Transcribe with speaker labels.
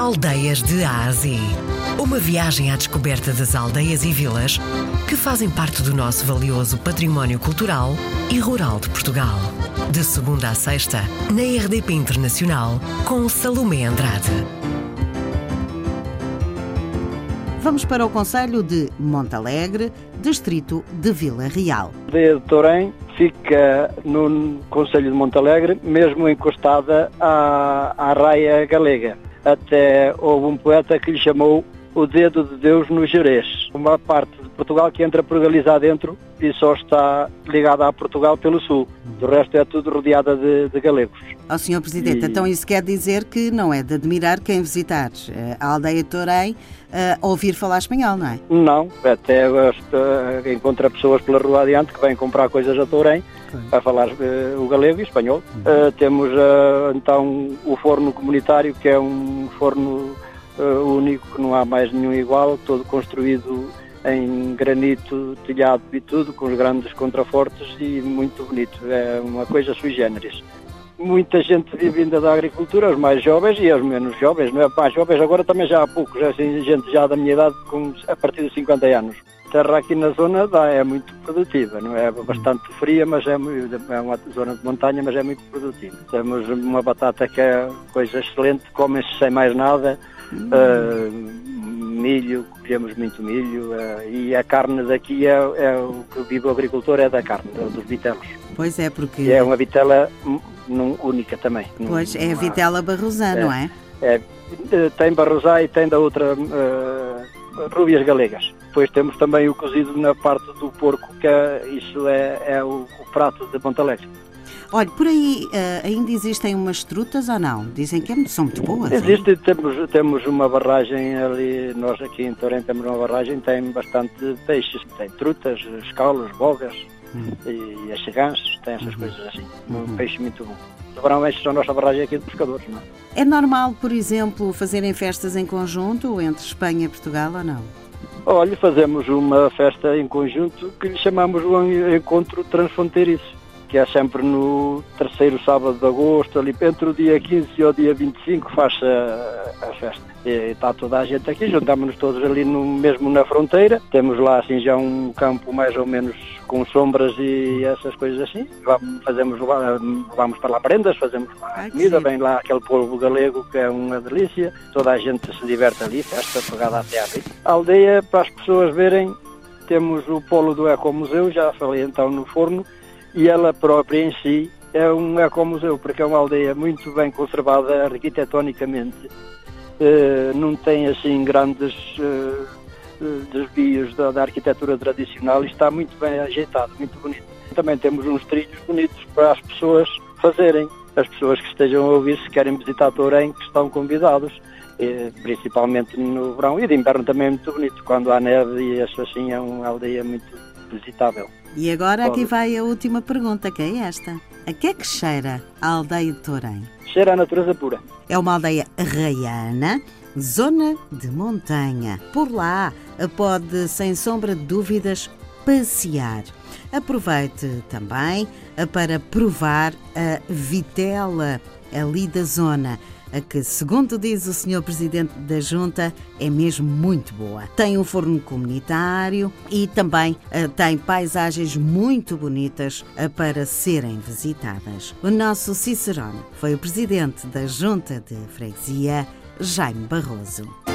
Speaker 1: Aldeias de Ásia. Uma viagem à descoberta das aldeias e vilas que fazem parte do nosso valioso património cultural e rural de Portugal. De segunda a sexta, na RDP Internacional, com Salomé Andrade.
Speaker 2: Vamos para o Conselho de Montalegre, distrito de Vila Real.
Speaker 3: A aldeia de Torém fica no Conselho de Montalegre, mesmo encostada à, à raia galega. Até houve um poeta que lhe chamou o dedo de Deus no Jerez. Uma parte de Portugal que entra por Galiza dentro e só está ligada a Portugal pelo sul. Do resto é tudo rodeada de, de galegos.
Speaker 2: Ó Sr. Presidente,
Speaker 3: E-
Speaker 2: então isso quer dizer que não é de admirar quem visitar eh, a aldeia de Torém eh, ouvir falar espanhol, não é?
Speaker 3: Não, até eh, encontra pessoas pela rua adiante que vêm comprar coisas a Torém a falar eh, o galego e espanhol. Eh, temos eh, então o forno comunitário, que é um forno eh, único, que não há mais nenhum igual, todo construído em granito, telhado e tudo, com os grandes contrafortes e muito bonito. É uma coisa sui generis. Muita gente vive ainda da agricultura, os mais jovens e os menos jovens, não é? Mais jovens agora também já há poucos, assim, gente já da minha idade com, a partir de 50 anos. A terra aqui na zona dá, é muito produtiva, não é? Bastante fria, mas é, é uma zona de montanha, mas é muito produtiva. Temos uma batata que é coisa excelente, comem-se sem mais nada, ah, milho, comemos muito milho, ah, e a carne daqui é, é o que vive o agricultor, é da carne, é dos vitelos.
Speaker 2: Pois é, porque
Speaker 3: E é uma vitela hum, num- única também.
Speaker 2: Pois é a
Speaker 3: não há-
Speaker 2: vitela barrosã, não é?
Speaker 3: é, eh, tem barrosá e tem da outra eh, rúbias galegas. Depois temos também o cozido na parte do porco, que é, isso é, é o, o prato de Montalegre.
Speaker 2: Olha, por aí eh, ainda existem umas trutas ou não? Dizem que é são muito boas. hein?
Speaker 3: Existe, temos, temos uma barragem ali, nós aqui em Torém temos uma barragem, tem bastante peixes, tem trutas, escalos, bogas e acheganços, tem essas coisas assim. Um peixe muito bom. O verão enche a nossa barragem aqui de pescadores, não é?
Speaker 2: É normal, por exemplo, fazerem festas em conjunto entre Espanha e Portugal ou não?
Speaker 3: Olha, fazemos uma festa em conjunto que lhe chamamos o Encontro Transfronteiriço, que é sempre no terceiro sábado de agosto, ali entre o dia 15 e o dia 25 faz a, a festa. E está toda a gente aqui, juntamos-nos todos ali no, mesmo na fronteira. Temos lá assim já um campo mais ou menos com sombras e essas coisas assim. Vamos, fazemos lá, vamos para lá prendas, fazemos lá
Speaker 2: Ai,
Speaker 3: comida, vem lá aquele polvo galego que é uma delícia. Toda a gente se diverte ali, festa pegada até ali. A aldeia, para as pessoas verem, temos o polo do Ecomuseu, já falei então no forno, e ela própria em si é um ecomuseu, porque é uma aldeia muito bem conservada arquitetonicamente. Eh, não tem assim grandes eh, desvios da, da arquitetura tradicional e está muito bem ajeitado, muito bonito. Também temos uns trilhos bonitos para as pessoas fazerem. As pessoas que estejam a ouvir, se querem visitar Torém, que estão convidados, eh, principalmente no verão e de inverno também é muito bonito, quando há neve e isso assim é uma aldeia muito visitável.
Speaker 2: E agora aqui vai a última pergunta, que é esta. A que é que cheira a aldeia de Torém?
Speaker 3: Cheira a natureza pura.
Speaker 2: É uma aldeia arraiana, zona de montanha. Por lá pode, sem sombra de dúvidas, passear. Aproveite também eh, para provar a vitela ali da zona, a que, segundo diz o Sr. Presidente da Junta, é mesmo muito boa. Tem um forno comunitário e também eh, tem paisagens muito bonitas eh, para serem visitadas. O nosso Cicerone foi o Presidente da Junta de Freguesia, Jaime Barroso.